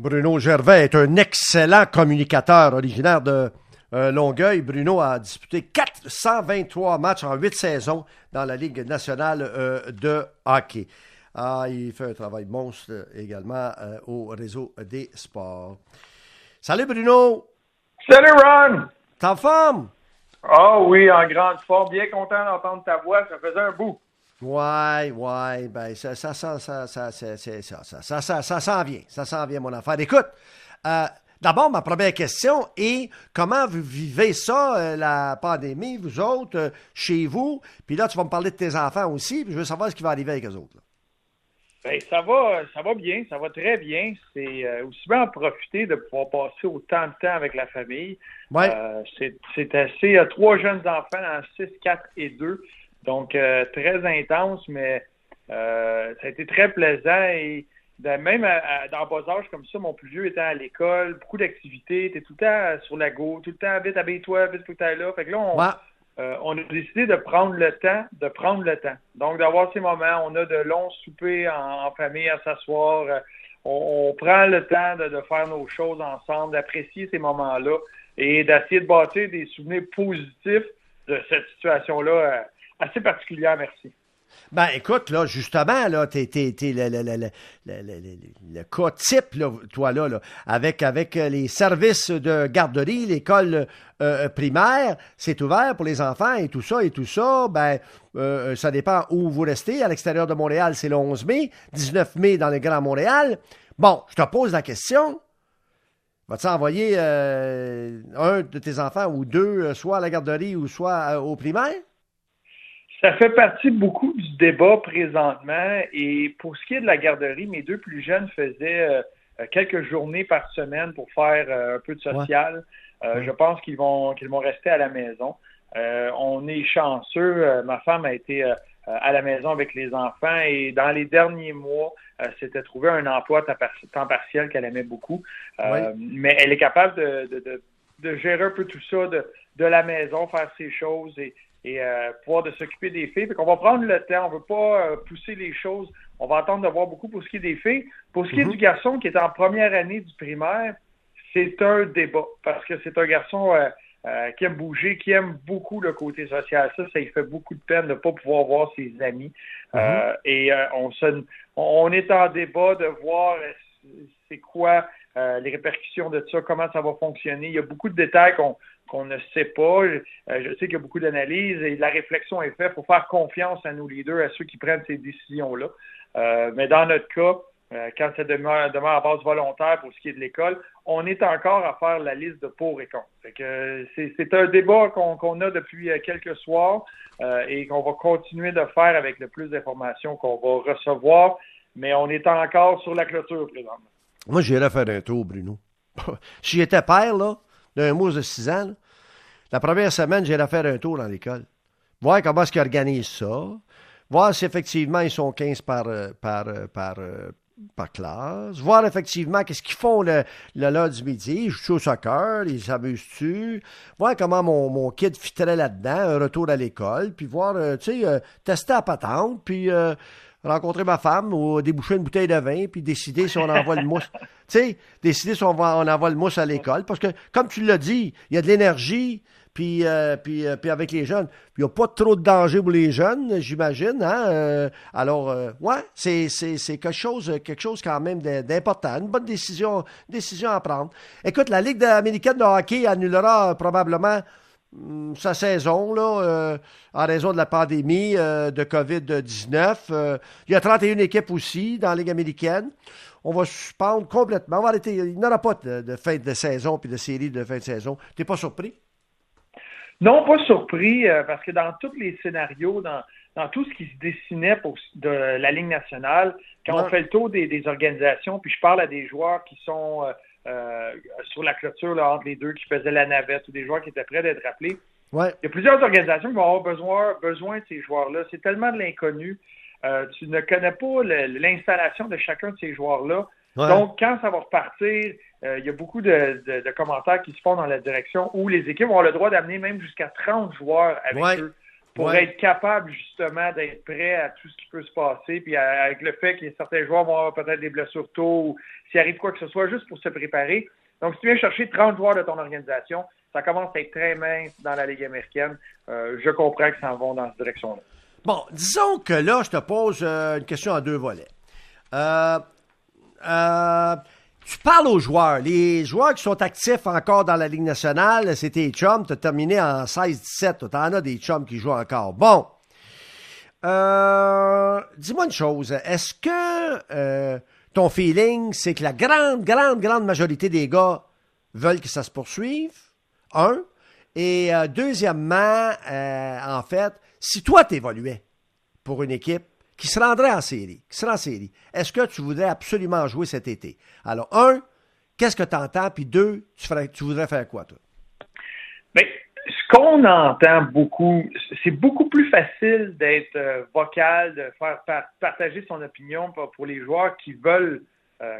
Bruno Gervais est un excellent communicateur originaire de euh, Longueuil. Bruno a disputé 423 matchs en 8 saisons dans la Ligue nationale euh, de hockey. Ah, il fait un travail monstre également euh, au réseau des sports. Salut Bruno! Salut Ron! T'es en forme? Ah oui, en grande forme. Bien content d'entendre ta voix. Ça faisait un bout. Ouais, ouais, ben ça, ça, ça, ça, ça, ça, ça, ça, ça, ça, ça s'en vient, ça s'en vient, mon affaire. Écoute, euh, d'abord, ma première question est comment vous vivez ça, euh, la pandémie, vous autres, euh, chez vous? Puis là, tu vas me parler de tes enfants aussi, puis je veux savoir ce qui va arriver avec eux autres. là. Ben, ça va, ça va bien, ça va très bien. C'est euh, aussi bien en profiter de pouvoir passer autant de temps avec la famille. Ouais. Euh, c'est c'est assez. Il y a trois jeunes enfants, en 6, 4 et 2. Donc, euh, très intense, mais euh, ça a été très plaisant. Et de- même à- à- dans bas âge comme ça, mon plus vieux était à l'école, beaucoup d'activités. T'es tout le temps sur la go, tout le temps vite, habille-toi, vite, faut que là. Fait que là, on, Ouais. euh, on a décidé de prendre le temps, de prendre le temps. Donc, d'avoir ces moments, on a de longs soupers en, en famille à s'asseoir. on, on prend le temps de, de faire nos choses ensemble, d'apprécier ces moments-là et d'essayer de bâtir des souvenirs positifs de cette situation-là assez particulière, merci. Ben, écoute, là, justement, là, t'es, le, le, le, le, cas type, là, toi, là, là, avec, avec euh, les services de garderie, l'école euh, primaire, c'est ouvert pour les enfants et tout ça et tout ça. Ben, euh, ça dépend où vous restez. À l'extérieur de Montréal, c'est le 11 mai, 19 mai dans le Grand Montréal. Bon, je te pose la question. Vas-tu envoyer euh, un de tes enfants ou deux, euh, soit à la garderie ou soit euh, au primaire? Ça fait partie beaucoup du débat présentement. Et pour ce qui est de la garderie, mes deux plus jeunes faisaient euh, quelques journées par semaine pour faire euh, un peu de social. Euh, Je pense qu'ils vont qu'ils vont rester à la maison. Euh, on est chanceux. Euh, ma femme a été euh, à la maison avec les enfants et dans les derniers mois, euh, s'était trouvé un emploi temps par- temps partiel qu'elle aimait beaucoup. Euh, Mais elle est capable de, de, de, de gérer un peu tout ça de, de la maison, faire ses choses et, et euh, pouvoir de s'occuper des filles. Fait qu'on va prendre le temps, on veut pas euh, pousser les choses. On va attendre de voir beaucoup pour ce qui est des filles. Pour ce qui est Mhm. du garçon qui est en première année du primaire, c'est un débat parce que c'est un garçon euh, euh, qui aime bouger, qui aime beaucoup le côté social. Ça, ça lui fait beaucoup de peine de ne pas pouvoir voir ses amis. Euh, et euh, on, se, on est en débat de voir c'est quoi euh, les répercussions de ça, comment ça va fonctionner? Il y a beaucoup de détails qu'on ne sait pas. Je, euh, je sais qu'il y a beaucoup d'analyses et la réflexion est faite. Faut faire confiance à nos leaders, à ceux qui prennent ces décisions-là. Euh, mais dans notre cas, euh, quand ça demeure, demeure à base volontaire pour ce qui est de l'école, on est encore à faire la liste de pour et contre. Euh, c'est, un débat qu'on, qu'on a depuis euh, quelques soirs euh, et qu'on va continuer de faire avec le plus d'informations qu'on va recevoir. Mais on est encore sur la clôture présentement. Moi, j'irais faire un tour, Bruno. si j'étais père, là, d'un mousse de 6 ans, la première semaine, j'irais faire un tour dans l'école. Voir comment est-ce qu'ils organisent ça. Voir si effectivement ils sont 15 par, euh, par, euh, euh, par classe. Voir effectivement qu'est-ce qu'ils font le, le du midi. Ils jouent au soccer, ils s'amusent-tu? Voir comment mon, mon kid fitterait là-dedans, un retour à l'école. Puis voir, tu sais, tester la patente. Puis euh, rencontrer ma femme ou déboucher une bouteille de vin. Puis décider si on envoie le mousse. Tu sais, décider si on, va, on envoie le mousse à l'école. Parce que, comme tu l'as dit, il y a de l'énergie. Puis, euh, puis, euh, puis avec les jeunes, il n'y a pas trop de danger pour les jeunes, j'imagine. Hein? Euh, alors, euh, ouais, c'est, c'est, c'est quelque chose, quelque chose quand même d'important, une bonne décision, décision à prendre. Écoute, la Ligue américaine de hockey annulera probablement sa saison là, euh, en raison de la pandémie euh, de COVID-19. Euh, il y a 31 équipes aussi dans la Ligue américaine. On va suspendre complètement. On va arrêter. Il n'y aura pas de, de fin de saison puis de série de fin de saison. T'es pas surpris? Non, pas surpris, parce que dans tous les scénarios, dans, dans tout ce qui se dessinait pour de la Ligue nationale, quand Ouais. on fait le tour des, des organisations, puis je parle à des joueurs qui sont sur la clôture là, entre les deux, qui faisaient la navette, ou des joueurs qui étaient prêts d'être appelés, Ouais. il y a plusieurs organisations qui vont avoir besoin, besoin de ces joueurs-là. C'est tellement de l'inconnu. Euh, tu ne connais pas l'installation de chacun de ces joueurs-là. Ouais. Donc, quand ça va repartir, euh, il y a beaucoup de, de- de commentaires qui se font dans la direction où les équipes ont le droit d'amener même jusqu'à 30 joueurs avec Ouais. eux. pour être capable justement d'être prêt à tout ce qui peut se passer, puis avec le fait que certains joueurs vont avoir peut-être des blessures tôt ou s'il arrive quoi que ce soit, juste pour se préparer. Donc, si tu viens chercher 30 joueurs de ton organisation, ça commence à être très mince dans la Ligue américaine. Euh, je comprends que ça en vont dans cette direction-là. Bon, disons que là, je te pose euh, une question à deux volets. Euh, tu parles aux joueurs. Les joueurs qui sont actifs encore dans la Ligue nationale, c'était les chums. Tu as terminé en 16-17. Tu en as des chums qui jouent encore. Bon. Dis-moi une chose. Est-ce que ton feeling, c'est que la grande, grande, grande majorité des gars veulent que ça se poursuive? Un. Et euh, deuxièmement, euh, en fait, si toi t'évoluais pour une équipe qui se rendrait en série, qui serait en série, est-ce que tu voudrais absolument jouer cet été? Alors, un, qu'est-ce que tu entends? Puis deux, tu, voudrais faire quoi, toi? Bien, ce qu'on entend beaucoup, c'est beaucoup plus facile d'être euh, vocal, de faire partager son opinion pour, les joueurs qui veulent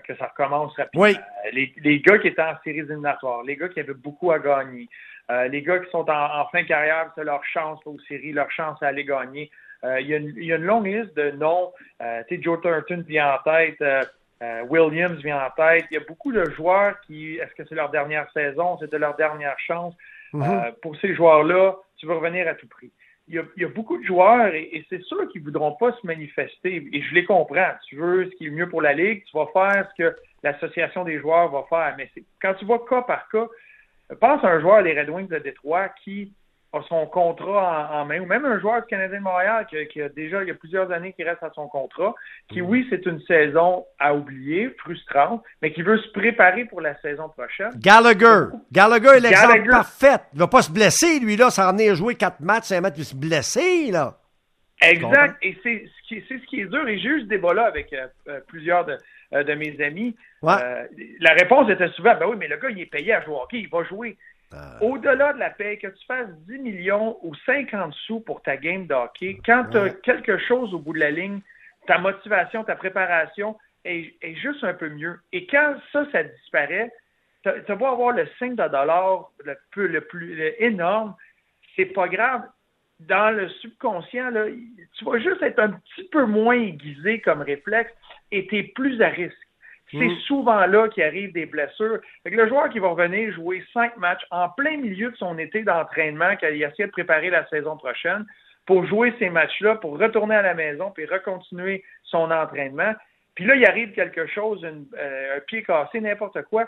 que ça recommence rapidement. Oui. Les, les, gars qui étaient en séries éliminatoires, les gars qui avaient beaucoup à gagner, euh, les gars qui sont en, fin de carrière, c'est leur chance aux séries, leur chance à aller gagner. Euh, il, y a une, longue liste de noms. Euh, Joe Thornton vient en tête. Williams vient en tête. Il y a beaucoup de joueurs qui, est-ce que c'est leur dernière saison, c'est de leur dernière chance? Mm-hmm. pour ces joueurs-là, tu veux revenir à tout prix. Il y a, beaucoup de joueurs et, c'est sûr qu'ils ne voudront pas se manifester. Et je les comprends. Tu veux ce qui est mieux pour la Ligue, tu vas faire ce que l'association des joueurs va faire. Mais quand tu vois cas par cas, pense à un joueur des Red Wings de Détroit qui a son contrat en, main, ou même un joueur du Canadien de Montréal qui, a déjà il y a plusieurs années qui reste à son contrat, qui, mm. oui, c'est une saison à oublier, frustrante, mais qui veut se préparer pour la saison prochaine. Gallagher. Gallagher est l'exemple parfait. Il ne va pas se blesser, lui, là, s'en venir jouer quatre matchs, cinq matchs, puis se blesser, là. Exact. Et c'est ce, qui, ce qui est dur. Et j'ai eu ce débat-là avec euh, euh, plusieurs de, euh, de mes amis. Euh, la réponse était souvent, ben oui, mais le gars, il est payé à jouer au hockey, il va jouer. Euh. Au-delà de la paye, que tu fasses 10 millions ou 50 sous pour ta game de hockey, quand tu as quelque chose au bout de la ligne, ta motivation, ta préparation est, juste un peu mieux. Et quand ça, ça disparaît, tu vas avoir le 5 de dollar le, plus, le plus énorme, c'est pas grave. Dans le subconscient, là, tu vas juste être un petit peu moins aiguisé comme réflexe et tu es plus à risque. C'est mm. souvent là qu'il arrive des blessures. Fait le joueur qui va revenir jouer cinq matchs en plein milieu de son été d'entraînement, qu'il essaie de préparer la saison prochaine, pour jouer ces matchs-là, pour retourner à la maison, puis recontinuer son entraînement. Puis là, il arrive quelque chose, euh, un pied cassé, n'importe quoi,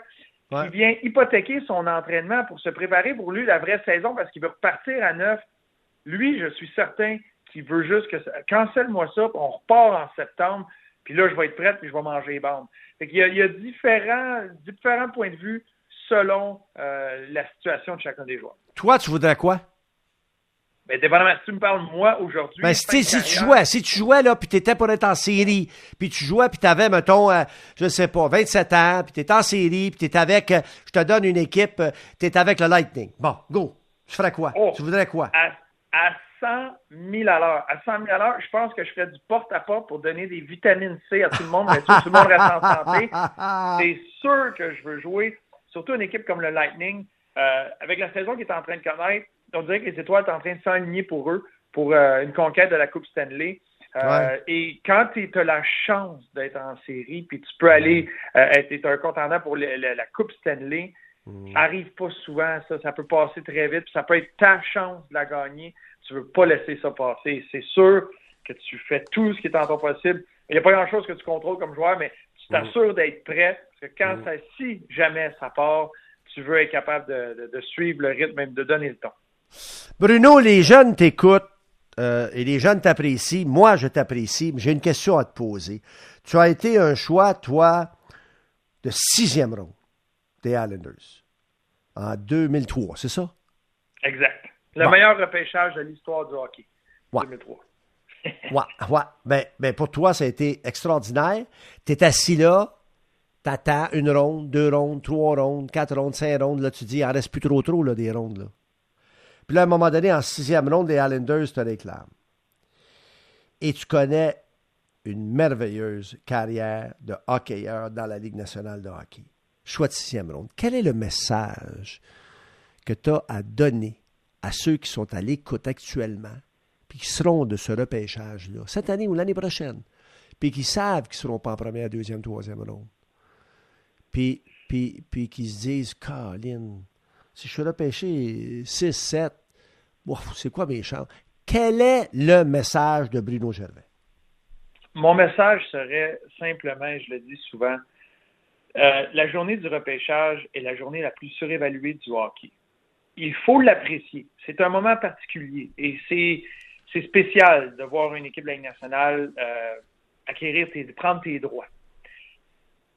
qui vient hypothéquer son entraînement pour se préparer pour lui la vraie saison parce qu'il veut repartir à neuf. Lui, je suis certain qu'il veut juste que ça. Cancelle-moi ça, on repart en septembre puis là, je vais être prête, puis je vais manger les bandes. Fait il, y a, il y a différents, différents points de vue selon euh, la situation de chacun des joueurs. Toi, tu voudrais quoi? Ben, dépendamment, si tu me parles moi aujourd'hui. Ben, si, tu jouais, si tu jouais, là, puis tu étais pour être en série, puis tu jouais, puis tu avais, mettons, euh, je sais pas, 27 ans, puis tu étais en série, puis tu étais avec, euh, je te donne une équipe, tu étais avec le Lightning. Bon, go. Tu ferais quoi? Oh, tu voudrais quoi? à 100 000 à l'heure. À 100 000 à l'heure, je pense que je ferais du porte-à-porte pour donner des vitamines C à tout le monde, mais tout, le monde reste en santé. C'est sûr que je veux jouer, surtout une équipe comme le Lightning, euh, avec la saison qui est en train de connaître, on dirait que les étoiles sont en train de s'aligner pour eux, pour euh, une conquête de la Coupe Stanley. Euh, et quand tu as la chance d'être en série, puis tu peux aller être un contendant pour la Coupe Stanley, mm. arrive pas souvent, ça, ça peut passer très vite, puis ça peut être ta chance de la gagner tu veux pas laisser ça passer. C'est sûr que tu fais tout ce qui est en ton possible. Il n'y a pas grand-chose que tu contrôles comme joueur, mais tu t'assures mm. d'être prêt. Parce que quand mm. ça, si jamais ça part, tu veux être capable de, suivre le rythme, même de donner le ton. Bruno, les jeunes t'écoutent euh, et les jeunes t'apprécient. Moi, je t'apprécie, mais j'ai une question à te poser. Tu as été un choix, toi, de sixième ronde des Islanders en 2003, c'est ça? Exact. Le meilleur repêchage de l'histoire du hockey. Ouais. 2003. ouais, ouais. Ben, ben, pour toi, ça a été extraordinaire. Tu es assis là, t'attends une ronde, deux rondes, trois rondes, quatre rondes, cinq rondes. Là, tu dis, il en reste plus trop trop, là, des rondes. Là. Puis là, à un moment donné, en sixième ronde, les Islanders te réclament. Et tu connais une merveilleuse carrière de hockeyeur dans la Ligue nationale de hockey. Choix de sixième ronde. Quel est le message que tu as à donner à ceux qui sont à l'écoute actuellement puis qui seront de ce repêchage-là, cette année ou l'année prochaine, puis qui savent qu'ils ne seront pas en première, deuxième, troisième ronde, puis, puis, puis qui se disent, Colin, si je suis repêché 6, 7, c'est quoi mes chances? Quel est le message de Bruno Gervais? Mon message serait simplement, je le dis souvent, euh, la journée du repêchage est la journée la plus surévaluée du hockey. Il faut l'apprécier. C'est un moment particulier et c'est, spécial de voir une équipe de la Ligue nationale euh, acquérir, tes, prendre tes droits.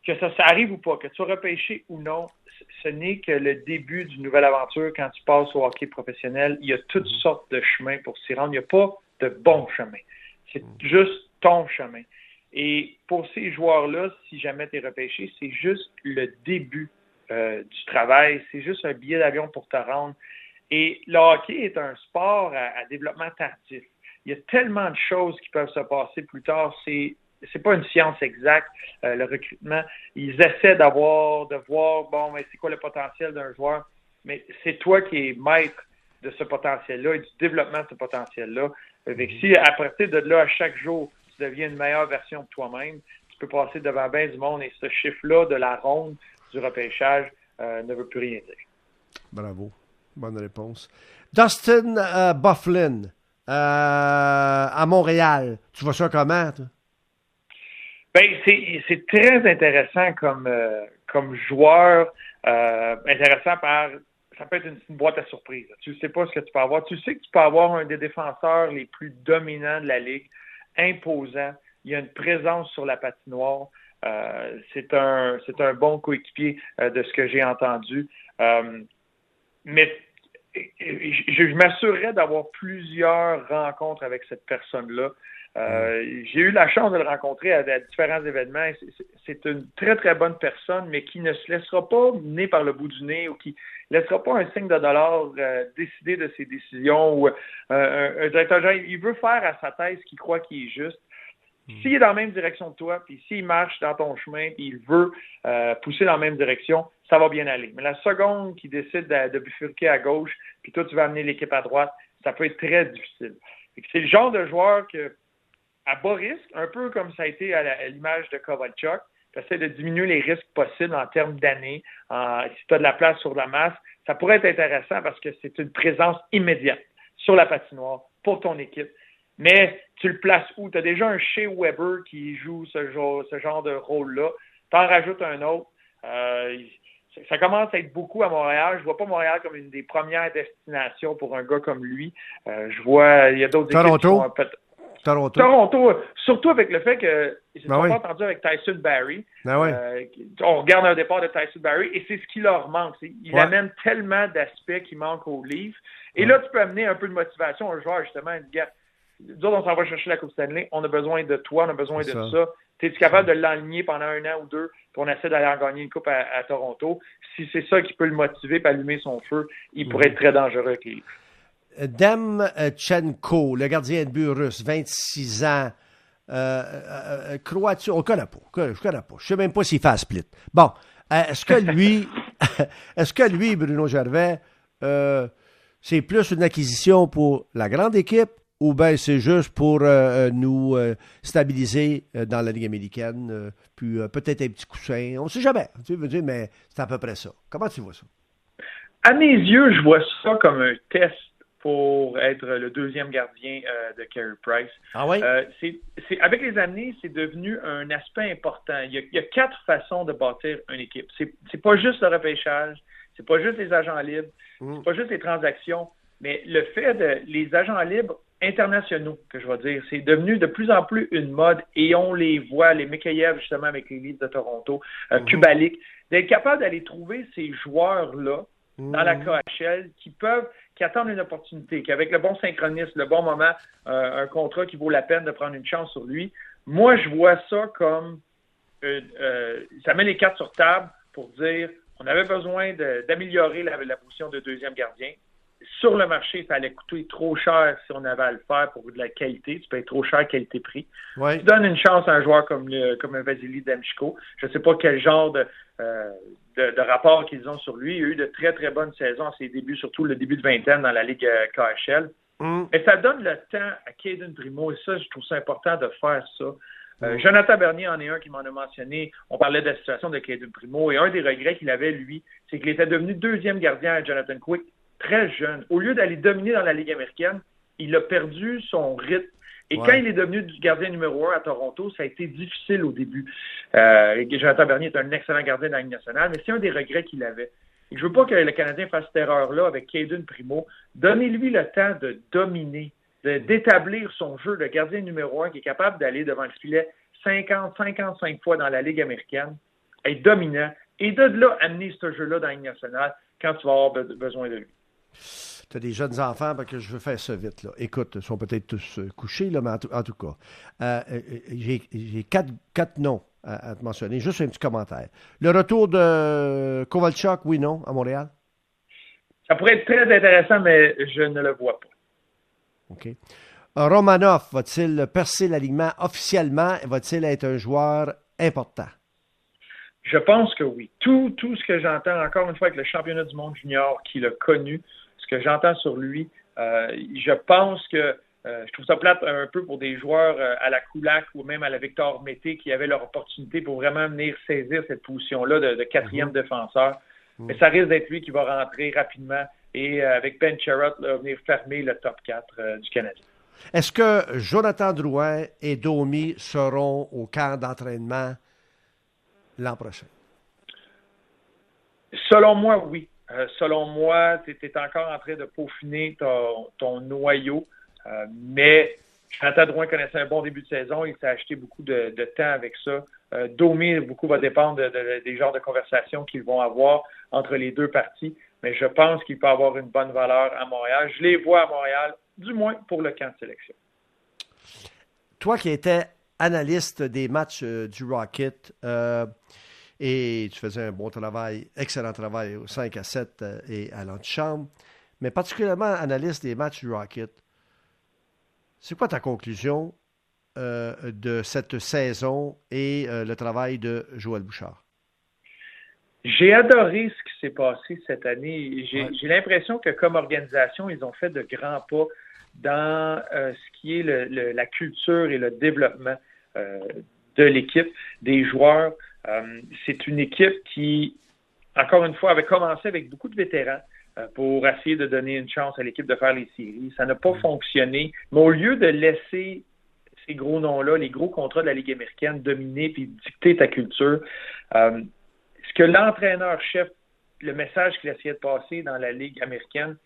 Que ça, ça arrive ou pas, que tu sois repêché ou non, ce n'est que le début d'une nouvelle aventure quand tu passes au hockey professionnel. Il y a toutes sortes de chemins pour s'y rendre. Il n'y a pas de bon chemin. C'est juste ton chemin. Et pour ces joueurs-là, si jamais tu es repêché, c'est juste le début euh, du travail. C'est juste un billet d'avion pour te rendre. Et le hockey est un sport à, développement tardif. Il y a tellement de choses qui peuvent se passer plus tard. C'est c'est pas une science exacte, euh, le recrutement. Ils essaient d'avoir, de voir, bon, mais c'est quoi le potentiel d'un joueur? Mais c'est toi qui es maître de ce potentiel-là et du développement de ce potentiel-là. Avec si à partir de là, à chaque jour, tu deviens une meilleure version de toi-même, tu peux passer devant bien du monde et ce chiffre-là de la ronde du repêchage euh, ne veut plus rien dire. Bravo. Bonne réponse. Dustin euh, Bufflin euh, à Montréal. Tu vois ça comment, toi? Ben, c'est très intéressant comme, comme joueur. intéressant par ça peut être une, boîte à surprise. Tu ne sais pas ce que tu peux avoir. Tu sais que tu peux avoir un des défenseurs les plus dominants de la Ligue imposant. Il y a une présence sur la patinoire. Euh, c'est un c'est un bon coéquipier euh, de ce que j'ai entendu. Euh, mais je, m'assurerais d'avoir plusieurs rencontres avec cette personne-là. j'ai eu la chance de le rencontrer à, différents événements. C'est une très, très bonne personne, mais qui ne se laissera pas mener par le bout du nez ou qui ne laissera pas un signe de dollar décider de ses décisions ou un, directeur. Il veut faire à sa thèse ce qu'il croit qui est juste. Hmm. S'il est dans la même direction que toi, puis s'il marche dans ton chemin, puis il veut euh, pousser dans la même direction, ça va bien aller. Mais la seconde qu'il décide de, bifurquer à gauche, puis toi, tu vas amener l'équipe à droite, ça peut être très difficile. C'est le genre de joueur que, à bas risque, un peu comme ça a été à l'image de Kovalchuk, tu essaies de diminuer les risques possibles en termes d'années. si tu as de la place sur la masse, ça pourrait être intéressant parce que c'est une présence immédiate sur la patinoire pour ton équipe. Mais tu le places où? Tu as déjà un chez Weber qui joue ce genre, ce genre de rôle-là. Tu en rajoutes un autre. Euh, ça commence à être beaucoup à Montréal. Je vois pas Montréal comme une des premières destinations pour un gars comme lui. Euh, je vois, il y a d'autres équipes qui sont Toronto. Toronto, surtout avec le fait que ils ben pas entendu avec Tyson Barry. Ben euh, on regarde un départ de Tyson Barry et c'est ce qui leur manque. Il amène tellement d'aspects qui manquent au livre. Et là, tu peux amener un peu de motivation à un joueur, justement, une gars nous autres, on s'en va chercher la Coupe Stanley. On a besoin de toi, on a besoin de ça. Es-tu capable de l'enligner pendant un an ou deux, puis on essaie d'aller en gagner une coupe à, Toronto? Si c'est ça qui peut le motiver et allumer son feu, il pourrait être très dangereux avec les Dem Tchenko, le gardien de but russe, 26 ans. Euh, euh, euh Croatie, on ne connaît pas. Je ne connais pas. Je ne sais même pas s'il fait un split. Bon, euh, est-ce que lui, est-ce que lui, Bruno Gervais, c'est plus une acquisition pour la grande équipe ou bien c'est juste pour euh, euh, nous euh, stabiliser dans la Ligue américaine, puis peut-être un petit coussin. On ne sait jamais, tu veux dire, mais c'est à peu près ça. Comment tu vois ça? À mes yeux, je vois ça comme un test pour être le deuxième gardien de Carey Price. Ah oui? avec les années, c'est devenu un aspect important. Il y, a, quatre façons de bâtir une équipe. C'est, pas juste le repêchage, c'est pas juste les agents libres, mmh. c'est pas juste les transactions, mais le fait de les agents libres internationaux, que je vais dire. C'est devenu de plus en plus une mode et on les voit, les Mikhaïev, justement, avec les Leafs de Toronto, euh, mhm. Kubalik, d'être capable d'aller trouver ces joueurs-là dans la mhm. KHL qui peuvent, qui attendent une opportunité, qui avec le bon synchronisme, le bon moment, euh, un contrat qui vaut la peine de prendre une chance sur lui. Moi, je vois ça comme euh, ça met les cartes sur table pour dire on avait besoin d'améliorer la, la position de deuxième gardien sur le marché, ça allait coûter trop cher si on avait à le faire pour de la qualité. Tu payes trop cher qualité-prix. Tu donnes une chance à un joueur comme, le, comme un Vasily Demchko. Je ne sais pas quel genre de, euh, de, rapport qu'ils ont sur lui. Il a eu de très, très bonnes saisons à ses débuts, surtout le début de vingtaine dans la Ligue euh, KHL. Mm. Et ça donne le temps à Caden Primo, et ça, je trouve ça important de faire ça. Euh, mm. Jonathan Bernier en est un qui m'en a mentionné. On parlait de la situation de Caden Primo, et un des regrets qu'il avait, lui, c'est qu'il était devenu deuxième gardien à Jonathan Quick très jeune. Au lieu d'aller dominer dans la Ligue américaine, il a perdu son rythme. Et quand il est devenu gardien numéro un à Toronto, ça a été difficile au début. Euh, Jonathan Bernier est un excellent gardien de la Ligue nationale, mais c'est un des regrets qu'il avait. Je je veux pas que le Canadien fasse cette erreur-là avec Caden Primo. Donnez-lui le temps de dominer, d'établir son jeu de gardien numéro un qui est capable d'aller devant le filet 50, 55 fois dans la Ligue américaine, être dominant, et de là amener ce jeu-là dans la Ligue nationale quand tu vas avoir besoin de lui. Tu as des jeunes enfants, parce que je veux faire ça vite. Là. Écoute, ils sont peut-être tous euh, couchés, là, mais en tout, cas. Euh, euh, j'ai quatre, quatre noms à, te mentionner. Juste un petit commentaire. Le retour de Kovalchuk, oui, non, à Montréal? Ça pourrait être très intéressant, mais je ne le vois pas. OK. Romanov, va-t-il percer l'alignement officiellement? Va-t-il être un joueur important? Je pense que oui. Tout, tout ce que j'entends, encore une fois, avec le championnat du monde junior qu'il a connu, ce que j'entends sur lui, euh, je pense que euh, je trouve ça plate un peu pour des joueurs euh, à la Coulac ou même à la Victor Mété qui avaient leur opportunité pour vraiment venir saisir cette position-là de, quatrième mhm. défenseur. Mhm. Mais ça risque d'être lui qui va rentrer rapidement et euh, avec Ben Sherrod, venir fermer le top 4 du Canada. Est-ce que Jonathan Drouin et Domi seront au camp d'entraînement l'an prochain? Selon moi, oui. Selon moi, tu es, encore en train de peaufiner ton noyau. Euh, mais Chantal Drouin connaissait un bon début de saison. Il s'est acheté beaucoup de, temps avec ça. Euh, beaucoup va dépendre des genres de conversations qu'ils vont avoir entre les deux parties. Mais je pense qu'il peut avoir une bonne valeur à Montréal. Je les vois à Montréal, du moins pour le camp de sélection. Toi qui étais analyste des matchs euh, du Rocket, et tu faisais un bon travail, excellent travail au 5 à 7 et à l'antichambre, mais particulièrement analyste des matchs du Rocket. C'est quoi ta conclusion euh, de cette saison et euh, le travail de Joël Bouchard? J'ai adoré ce qui s'est passé cette année. J'ai l'impression que comme organisation, ils ont fait de grands pas dans euh, ce qui est la culture et le développement de l'équipe, des joueurs. C'est une équipe qui, encore une fois, avait commencé avec beaucoup de vétérans. Euh, pour essayer de donner une chance à l'équipe de faire les séries. Ça n'a pas mm. fonctionné. Mais au lieu de laisser ces gros noms-là, les gros contrats de la Ligue américaine dominer puis dicter ta culture, euh, ce que l'entraîneur-chef, le message qu'il essayait de passer dans la Ligue américaine,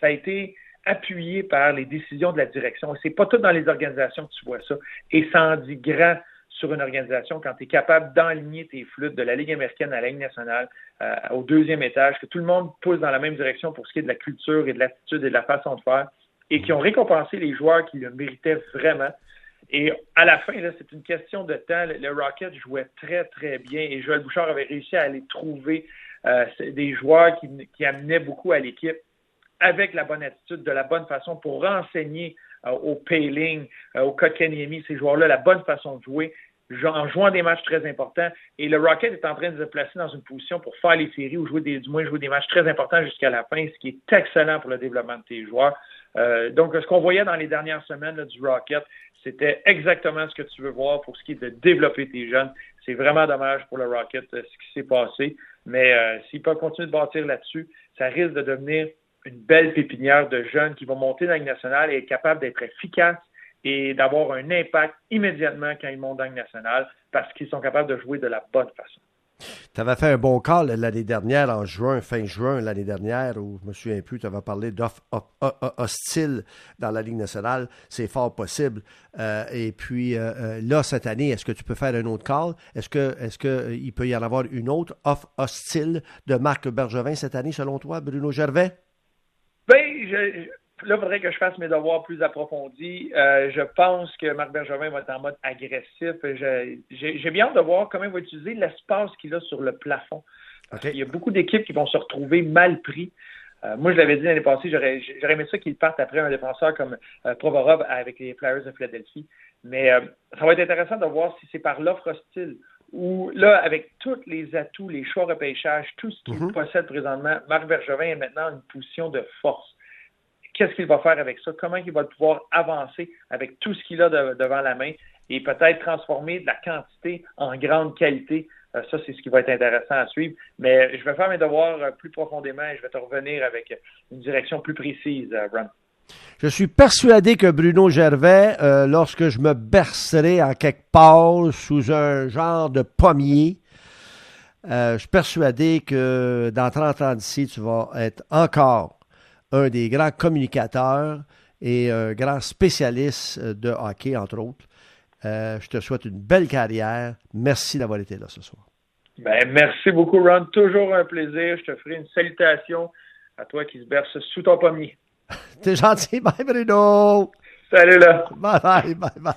ça a été appuyé par les décisions de la direction. Et c'est pas tout dans les organisations que tu vois ça. Et ça en dit grand sur une organisation quand tu es capable d'enligner tes flûtes de la Ligue américaine à la Ligue nationale euh, au deuxième étage, que tout le monde pousse dans la même direction pour ce qui est de la culture et de l'attitude et de la façon de faire, et qui ont récompensé les joueurs qui le méritaient vraiment. Et à la fin, c'est une question de temps. Le Rocket jouait très, très bien et Joël Bouchard avait réussi à aller trouver euh, des joueurs qui, amenaient beaucoup à l'équipe avec la bonne attitude, de la bonne façon pour renseigner euh, au Payling, au Kotkaniemi, ces joueurs-là, la bonne façon de jouer en jouant des matchs très importants. Et le Rocket est en train de se placer dans une position pour faire les séries ou jouer des, du moins jouer des matchs très importants jusqu'à la fin, ce qui est excellent pour le développement de tes joueurs. Euh, donc, ce qu'on voyait dans les dernières semaines du Rocket, c'était exactement ce que tu veux voir pour ce qui est de développer tes jeunes. C'est vraiment dommage pour le Rocket euh, ce qui s'est passé, mais euh, s'ils peuvent continuer de bâtir là-dessus, ça risque de devenir une belle pépinière de jeunes qui vont monter dans la nationale et être capables d'être efficaces et d'avoir un impact immédiatement quand ils montent dans le national parce qu'ils sont capables de jouer de la bonne façon. Tu avais fait un bon call l'année dernière, en juin, fin juin l'année dernière, où je me souviens plus, tu avais parlé d'offres hostile dans la Ligue nationale. C'est fort possible. Euh, et puis euh, euh, là, cette année, est-ce que tu peux faire un autre call? Est-ce que est-ce qu'il peut y en avoir une autre offre hostile de Marc Bergevin cette année, selon toi, Bruno Gervais? Ben, je, là, il faudrait que je fasse mes devoirs plus approfondis. Euh, je pense que Marc Bergevin va être en mode agressif. J'ai bien hâte de voir comment il va utiliser l'espace qu'il a sur le plafond. Il y a beaucoup d'équipes qui vont se retrouver mal pris. Euh, moi, je l'avais dit l'année passée, j'aurais aimé ça qu'il parte après un défenseur comme euh, Provorov avec les Flyers de Philadelphie. Mais ça va être intéressant de voir si c'est par l'offre hostile ou là, avec tous les atouts, les choix repêchage, tout ce qu'il mm-hmm. possède présentement, Marc Bergevin est maintenant en une position de force qu'est-ce qu'il va faire avec ça, comment il va pouvoir avancer avec tout ce qu'il a devant la main et peut-être transformer de la quantité en grande qualité. Euh, ça, c'est ce qui va être intéressant à suivre. Mais je vais faire mes devoirs euh, plus profondément et je vais te revenir avec une direction plus précise, Ron. Je suis persuadé que Bruno Gervais, lorsque je me bercerai en quelque part sous un genre de pommier, euh, je suis persuadé que dans 30 ans d'ici, tu vas être encore un des grands communicateurs et un grand spécialiste de hockey, entre autres. Euh, je te souhaite une belle carrière. Merci d'avoir été là ce soir. Ben, merci beaucoup, Ron. Toujours un plaisir. Je te ferai une salutation à toi qui se berce sous ton pommier. T'es gentil. Bye, Bruno. Salut là. Bye bye, bye bye.